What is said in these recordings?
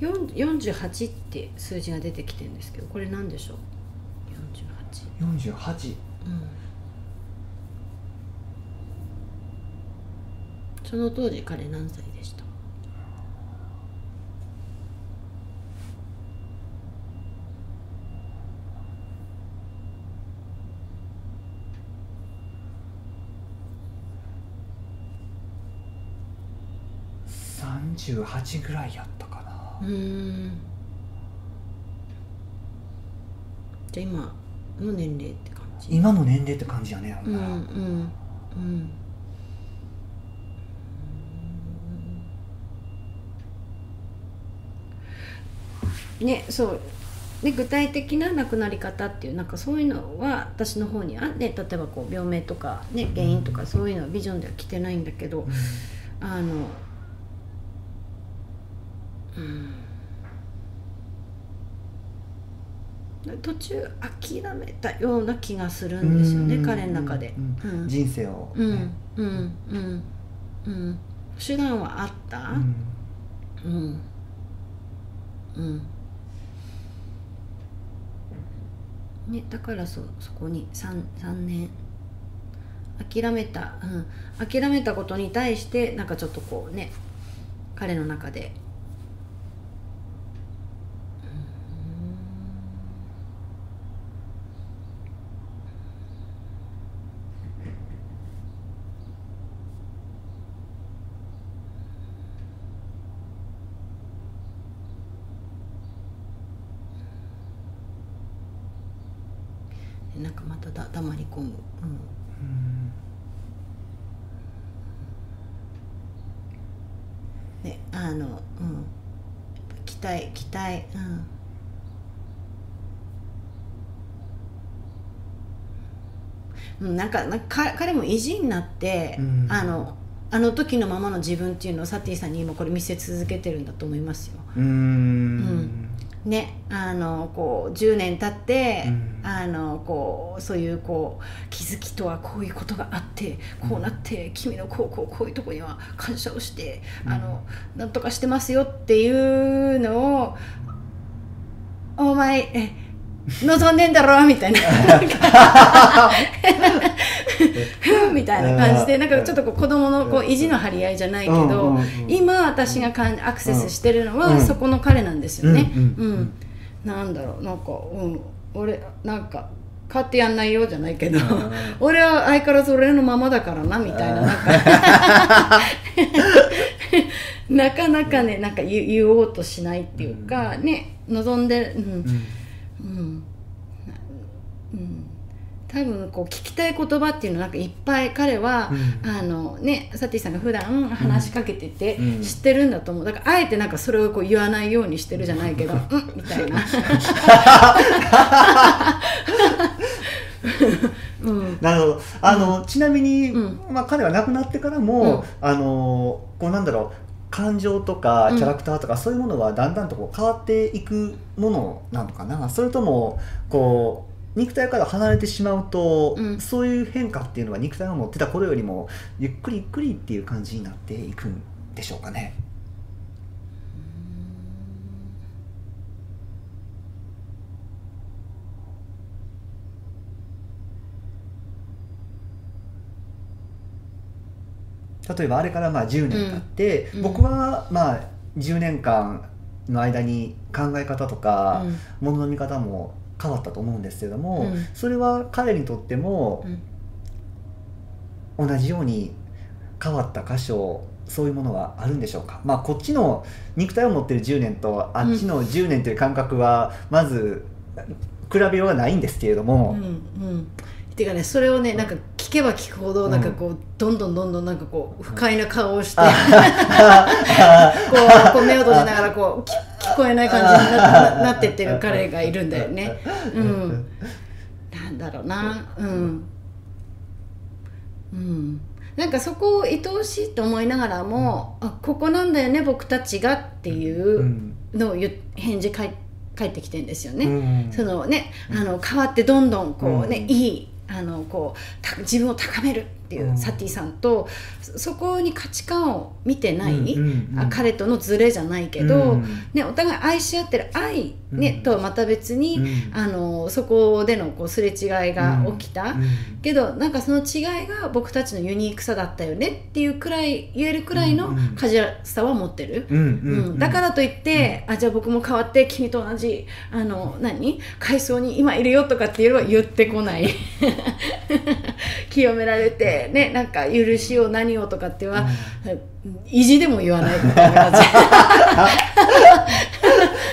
4 48って数字が出てきてるんですけどこれ何でしょう？48 48うん。その当時彼何歳でした？38ぐらいやったうーん。じゃあ今の年齢って感じ？今の年齢って感じやねうんうんうん。ねそう。で具体的な亡くなり方っていうなんかそういうのは私の方にあって例えばこう病名とか、ね、原因とかそういうのはビジョンでは来てないんだけど、あのうん。途中諦めたような気がするんですよね彼の中で。うん。うん。人生をうん。ね、うん。うん。うん。手段はあったうん。うん。うん。ねだからそそこに 3, 三年諦めた、うん、諦めたことに対してなん。かちょっとこうね彼の中でなんかまただ黙り込む、うん、うんねあのうん。期待期待。うん。うんなんかなんかか彼も意地になって、うん。あのあの時のままの自分っていうのをサティさんに今これ見せ続けてるんだと思いますよ。うーんねあのこう10年経って、うん。あのこうそういうこう気づきとはこういうことがあってこうなって、君のこうこうこういうとこには感謝をして、あのなんとかしてますよっていうのをお前え 望んでんだろ？みたいな みたいな感じでなんかちょっとこう子供のこう意地の張り合いじゃないけど、今私がかんアクセスしてるのは、うん。そこの彼なんですよね。ううんなんだろうなんかうん。俺なんか買ってやんないよじゃないけど、ん。俺は相変わらず俺のままだからなみたいななんか。なかなかねなんか言言おうとしないっていうか、ね望んでうん。うん。うん。うん多分こう聞きたい言葉っていうのなんかいっぱい彼は、うん。あのねサティさんが普段話しかけててうん。知ってるんだと思う。だからあえてなんかそれをこう言わないようにしてるじゃないけど「うん」みたいな。うん。なるほど。あの、ちなみに、うん。まあ、彼は亡くなってからも、あのこうなんだろう感情とかうん。キャラクターとか、そういうものはだんだんとこう変わっていくものなのかな。それともこう肉体から離れてしまうと、うん。そういう変化っていうのは肉体が持ってた頃よりもゆっくりゆっくりっていう感じになっていくんでしょうかね。例えばあれからまあ10年経って、うん。僕はまあ10年間の間に考え方とか、ものの見方も変わったと思うんですけれども、うん。それは彼にとってもうん。同じように変わった箇所そういうものはあるんでしょうか？まあこっちの肉体を持ってる10年とあっちの10年という感覚はまず比べようがないんですけれどうんも、うんていうかねそれをねなんか聞けば聞くほどなんかこう、どんどんどんどんなんかこう不快な顔をして、こう目を閉じながらこう聞聞こえない感じになななってってる彼がいるんだよね。うん、なんだろうな。うん、うん、なんかそこを愛おしいと思いながらも、あここなんだよね僕たちがっていううん。のを返事返返ってきてんですよね。うん。そのね、あの変わってどんどんこうね、うん。いいあのこう自分を高める。っていう、うん。サティさんとそそこに価値観を見てない、あ彼とのズレじゃないけど、うん。ね、お互い愛し合ってる愛、ねうん。とはまた別に、うん。あのそこでのこうすれ違いが起きた。うん。けどなんかその違いが僕たちのユニークさだったよねっていうくらい言えるくらいのカジュアルさは持ってる、うんだからといって、あじゃあ僕も変わって君と同じあの何？階層に今いるよとかっていうのは言ってこない。清められてねなんか許しを何をとかっては、意地でも言わない。みたいな感じ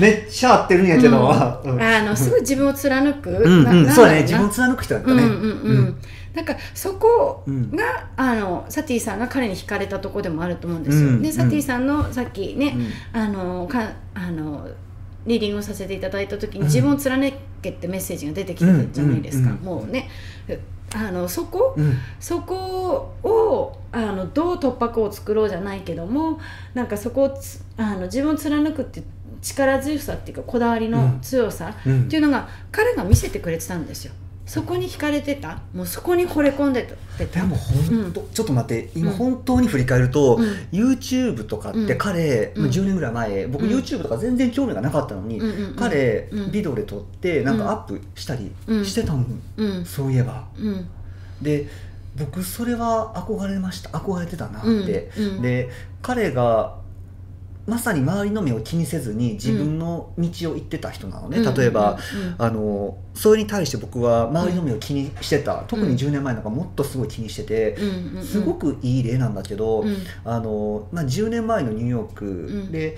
めっちゃ合ってるんやけど、うん。あのすごい自分を貫く、うんなうんそうだね。自分を貫く人だったね。うんうんうん。なんかそこうん。が、あのサティさんが彼に惹かれたとこでもあると思うんですよ。うんでサティさんのさっきね、うん。あのかあのリーディングをさせていただいた時に、うん自分を貫けってメッセージが出てきたじゃないですか、うんうん。もうねあのそこ、うん。そこをあのどう突破口を作ろうじゃないけどもなんかそこをつあの自分を貫くって力強さっていうかこだわりの強さうんっていうのが彼が見せてくれてたんですよそこに惹かれてた？もうそこに惚れ込んでた？でも本当、ちょっと待って今うん。本当に振り返ると、うん。YouTube とかって彼、うん。まあ10年ぐらい前僕うん。YouTube とか全然興味がなかったのに、うんうんうん。彼、うん。ビデオで撮ってなんかアップしたりうん。してたの、うん。そういえば。うん。で僕それは憧れました。憧れてたなって、うん。うん。で彼がまさに周りの目を気にせずに自分の道を行ってた人なのね、例えば、あのそれに対して僕は周りの目を気にしてた、特に10年前なんかもっとすごい気にしてて、うんうんすごくいい例なんだけど、うん。あのまあ、10年前のニューヨークで、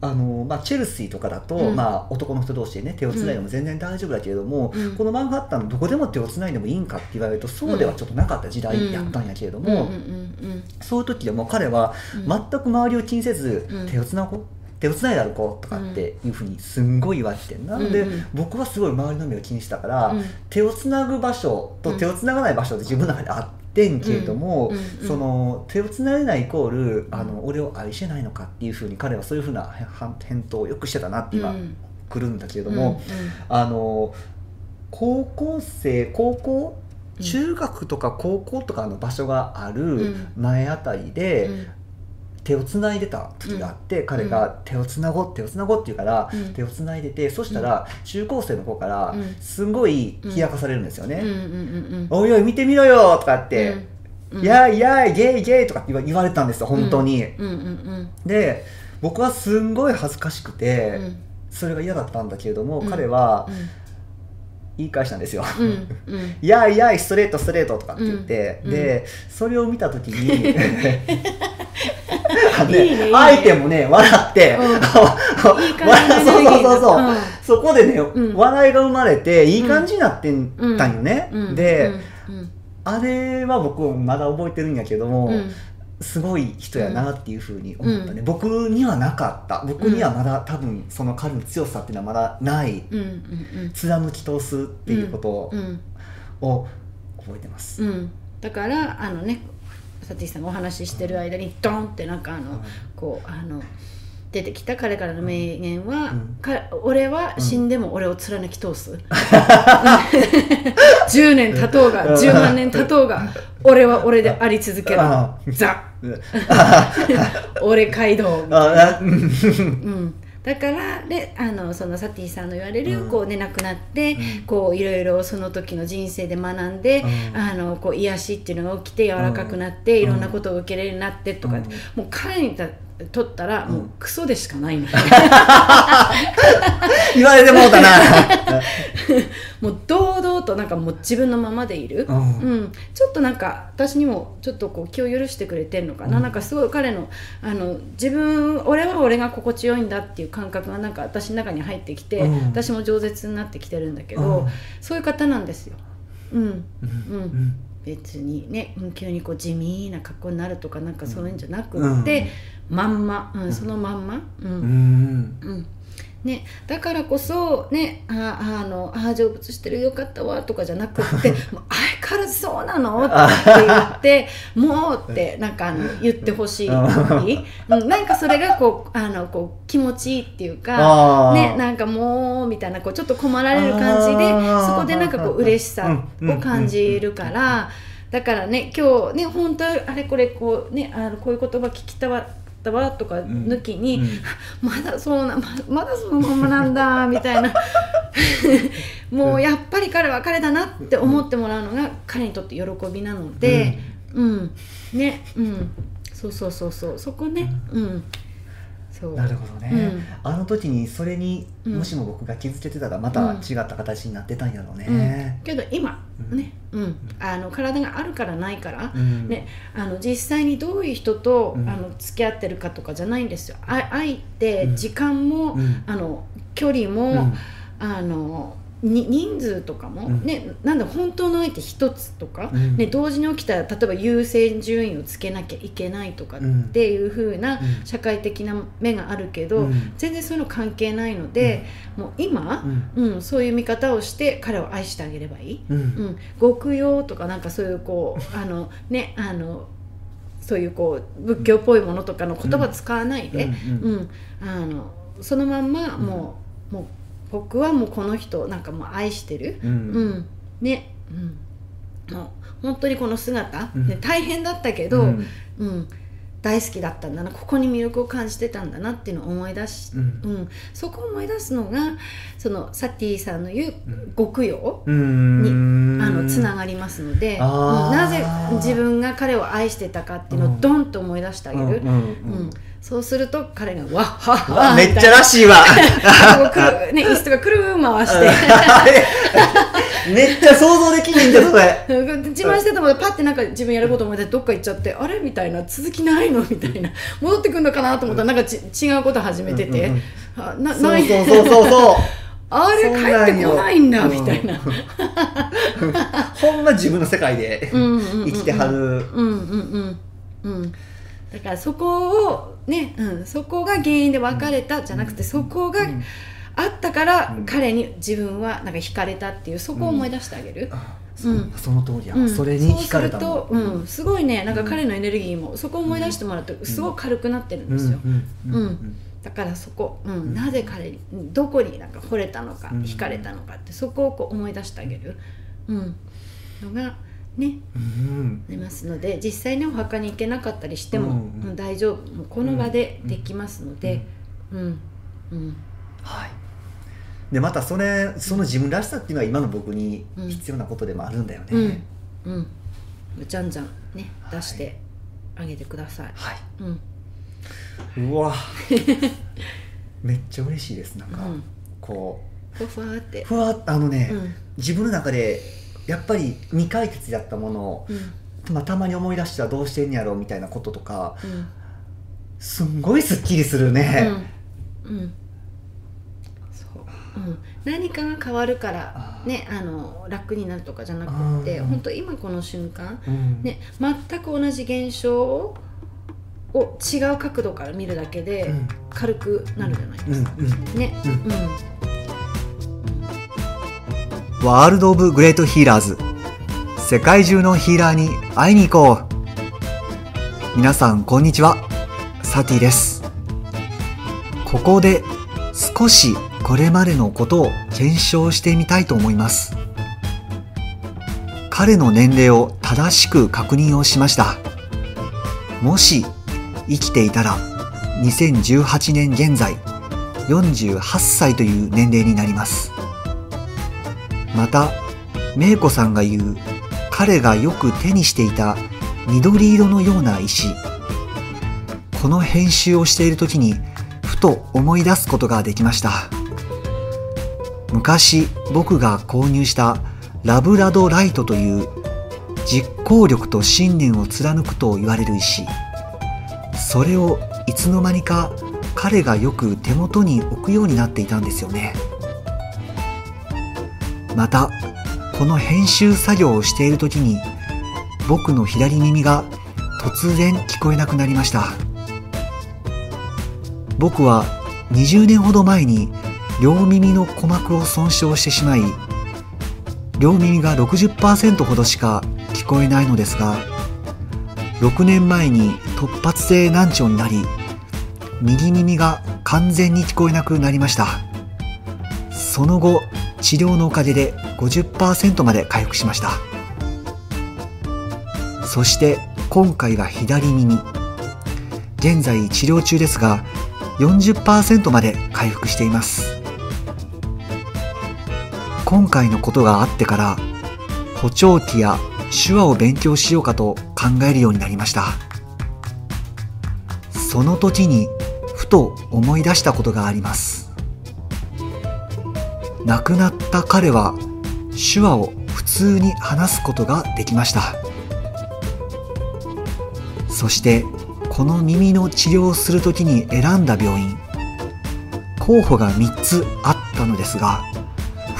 あのまあ、チェルシーとかだと、うん。まあ、男の人同士でね手をつないでも全然大丈夫だけれども、うん。このマンハッタンのどこでも手をつないでもいいんかって言われるとそうではちょっとなかった時代やったんやけれども、そういう時でも彼はうん。全く周りを気にせず、うん。手をつなごう手をつないで歩こうとかっていうふうにすんごい言われててなので、僕はすごい周りの目を気にしたから、うん。手をつなぐ場所と手をつながない場所って自分の中であってんけれども、その手をつないでないイコールあの俺を愛してないのかっていうふうに彼はそういうふうな返答をよくしてたなって今、うん。来るんだけれどうんも、あの高校生高校うん。中学とか高校とかの場所があうるん。前あたりで、うん手をつないでた時があって、彼が手をつなごう手をつなごうって言うから、うん。手をつないでてそしたら中高生の子からうん。すんごい冷やかされるんですよね。うん。うんうんおいおい見てみろよとかって、うん。いやいやいゲイゲイとかって言われたんですよ本当に。うんうんうんで僕はすんごい恥ずかしくて、うんそれが嫌だったんだけれども、うん彼はうん言い返したんですよ。うんうんいやいやストレートストレートとかって言って、うんでそれを見た時にあのね相手もね。笑って、うん。笑いい感そうそうそうそう、うん。そこでね、うん。笑いが生まれていい感じになってんたんよね、うん。で、うん。あれは僕まだ覚えてるんやけども、うん。すごい人やなっていうふうに思ったね、僕にはなかった。僕にはまだ多分その彼の強さっていうのはまだない。うん。うん。貫き通すっていうことうん。を覚えてます、うん。だからあのねサティさんがお話ししてる間にドンってなんかあのこうあの出てきた彼からの名言は、うん。か俺は死んでも俺を貫き通す、10年経とうがうん。10万年経とうが俺は俺であり続けるあザうん。俺街道うん、だからであのそのサティさんの言われる、うん。こうね亡くなって、うん。こういろいろその時の人生で学んで、うん。あのこう癒しっていうのが起きて柔らかくなって、うん。いろんなことを受け入れるようになってとか、うん。もう彼にたとったらもうクソでしかないんだ、言われてもうたな。もう堂々となんかもう自分のままでいる、ううん。んちょっとなんか私にもちょっとこう気を許してくれてるのかな、うん。なんかすごい彼のあの自分俺は俺が心地よいんだっていう感覚がなんか私の中に入ってきて、うん。私も饒舌になってきてるんだけど、うん。そういう方なんですよ。うん、うん。うん別にねうん急にこう地味な格好になるとかなんかそういうんじゃなくって、まんま、うん、そのまんま、うん。うん。うんね、だからこそ、ね、ああのあ成仏してるよかったわとかじゃなくって「もう相変わらずそうなの?」って言って「もう」ってなんかあの言ってほしい、うん、なんかそれがこうあのこう気持ちいいっていうか。ね、なんかもうみたいなこうちょっと困られる感じでそこでなんかこう嬉しさを感じるから。だからね今日ね本当はあれこれこうねあのこういう言葉聞きたわったわとか抜きに、うん。まだそうなままだそのままなんだ みたいな。もうやっぱり彼は彼だなって思ってもらうのが彼にとって喜びなのでうん、ねうん。そうそうそうそう。そこねうんなるほどね、うん。あの時にそれにうん。もしも僕が気づけてたらまた違った形になってたんやろうね、けど今ね、うん、あの体があるからないから、うん。ね、あの実際にどういう人と、うん。あの付き合ってるかとかじゃないんですよ。あ愛ってうん。時間も、うん。あの距離も、うん。あのに人数とかも、うん。ね、なんだ本当の相手一つとか、うん。ね、同時に起きたら例えば優先順位をつけなきゃいけないとかっていう風なうん。社会的な目があるけど、うん。全然そういうの関係ないので、もう今、うん。うん、そういう見方をして彼を愛してあげればいい。うん。うん、極用とかなんかそういうこう あのねあのそういうこう仏教っぽいものとかの言葉使わないで、うんうん。あのそのまんまもう,、もう僕はもうこの人なんかもう愛してる、うん。うん。ね、うん、もう本当にこの姿、うん。ね、大変だったけど、ううん。ん大好きだったんだな。ここに魅力を感じてたんだなっていうのを思い出し、うん。うん、そこを思い出すのがそのサティさんの言ううん。極用、うん。あのつながりますので、なぜ自分が彼を愛してたかっていうのをドンと思い出してあげる、うん。うんそうすると彼がわっはっはめっちゃらしいわ。ね、椅子とかくるー回して。めっちゃ想像できないんだよそれ。自慢してたもんでパッてなんか自分やること思い出してどっか行っちゃってあれ？みたいな。続きないの？みたいな。戻ってくるのかなと思ったらなんかち違うこと始めてて、うんうんなない。そうそうそうそう あれ？帰ってこないんだ。みたいな。ほんま自分の世界でうんうんうんうん。生きてはる。うんうんうんうんだからそこをね、うん、そこが原因で別れたじゃなくてそこがうん。あったからうん。彼に自分はなんか惹かれたっていうそこを思い出してあげる、うん。その通りや、うん。それに惹かれたそうすると、うん、すごいねなんか彼のエネルギーもそこを思い出してもらうとすごい軽くなってるんですよ、うん。だからそこ、うん。うん。なぜ彼にどこになんか惚れたのか、うん。惹かれたのかってそこをこう思い出してあげる、うん、のがね。うん。ありますので実際にお墓に行けなかったりしても、大丈夫。もうこの場でできますので、うんうん。はい。でまたそれその自分らしさっていうのは今の僕に必要なことでもあるんだよね、うん。うん。じゃんじゃんねはい。出してあげてください、はい。うん。うわ。めっちゃ嬉しいです。なんか、うん。こふわふわって。うふわっあのね、うん。自分の中でやっぱり未解決だったものを、うん。まあ、たまに思い出したらどうしてんやろうみたいなこととかうん。すんごいすっきりするね、うん。うん。そう、うん、何かが変わるからあー。ねあの楽になるとかじゃなくてうん。本当今この瞬間うん。ね全く同じ現象を違う角度から見るだけでうん。軽くなるじゃないうん。ですか、ね。うん。うんワールド・オブ・グレート・ヒーラーズ。世界中のヒーラーに会いに行こう。皆さんこんにちは。サティです。ここで少しこれまでのことを検証してみたいと思います。彼の年齢を正しく確認をしました。もし生きていたら2018年現在48歳という年齢になります。また、メイコさんが言う彼がよく手にしていた緑色のような石。この編集をしている時にふと思い出すことができました。昔僕が購入したラブラドライトという実行力と信念を貫くと言われる石。それをいつの間にか彼がよく手元に置くようになっていたんですよね。またこの編集作業をしている時に僕の左耳が突然聞こえなくなりました。僕は20年ほど前に両耳の鼓膜を損傷してしまい両耳が60%ほどしか聞こえないのですが6年前に突発性難聴になり右耳が完全に聞こえなくなりました。その後治療のおかげで50%まで回復しました。そして今回は左耳。現在治療中ですが40%まで回復しています。今回のことがあってから補聴器や手話を勉強しようかと考えるようになりました。その時にふと思い出したことがあります。亡くなった彼は手話を普通に話すことができました。そしてこの耳の治療をする時に選んだ病院候補が3つあったのですが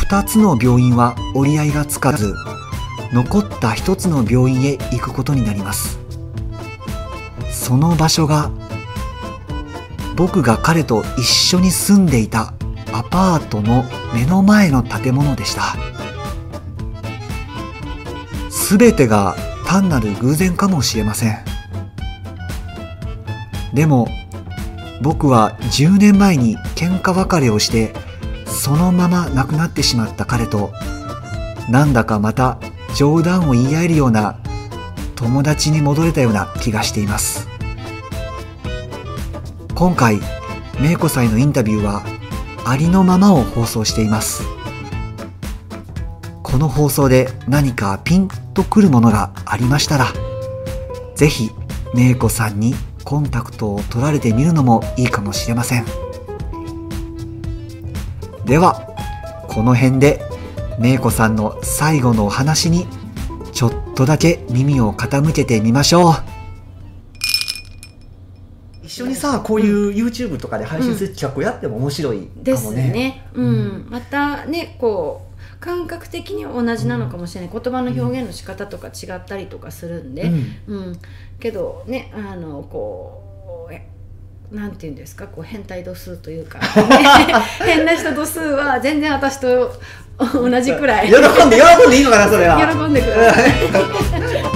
2つの病院は折り合いがつかず残った1つの病院へ行くことになります。その場所が僕が彼と一緒に住んでいたアパートの目の前の建物でした。全てが単なる偶然かもしれません。でも僕は10年前に喧嘩別れをしてそのまま亡くなってしまった彼となんだかまた冗談を言い合えるような友達に戻れたような気がしています。今回芽子さんへのインタビューはありのままを放送しています。この放送で何かピンとくるものがありましたらぜひ芽子さんにコンタクトを取られてみるのもいいかもしれません。ではこの辺で芽子さんの最後のお話にちょっとだけ耳を傾けてみましょう。緒にさこういう YouTube とかで配信する企画をやっても面白いかもね、ですね、うん。またねこう感覚的には同じなのかもしれない、言葉の表現の仕方とか違ったりとかするんで、うん。うん。けどねあのこうえなんていうんですか？こう変態度数というか、ね 変な人度数は全然私と同じくらい。喜んで喜んでいいのかなそれは。喜んでください。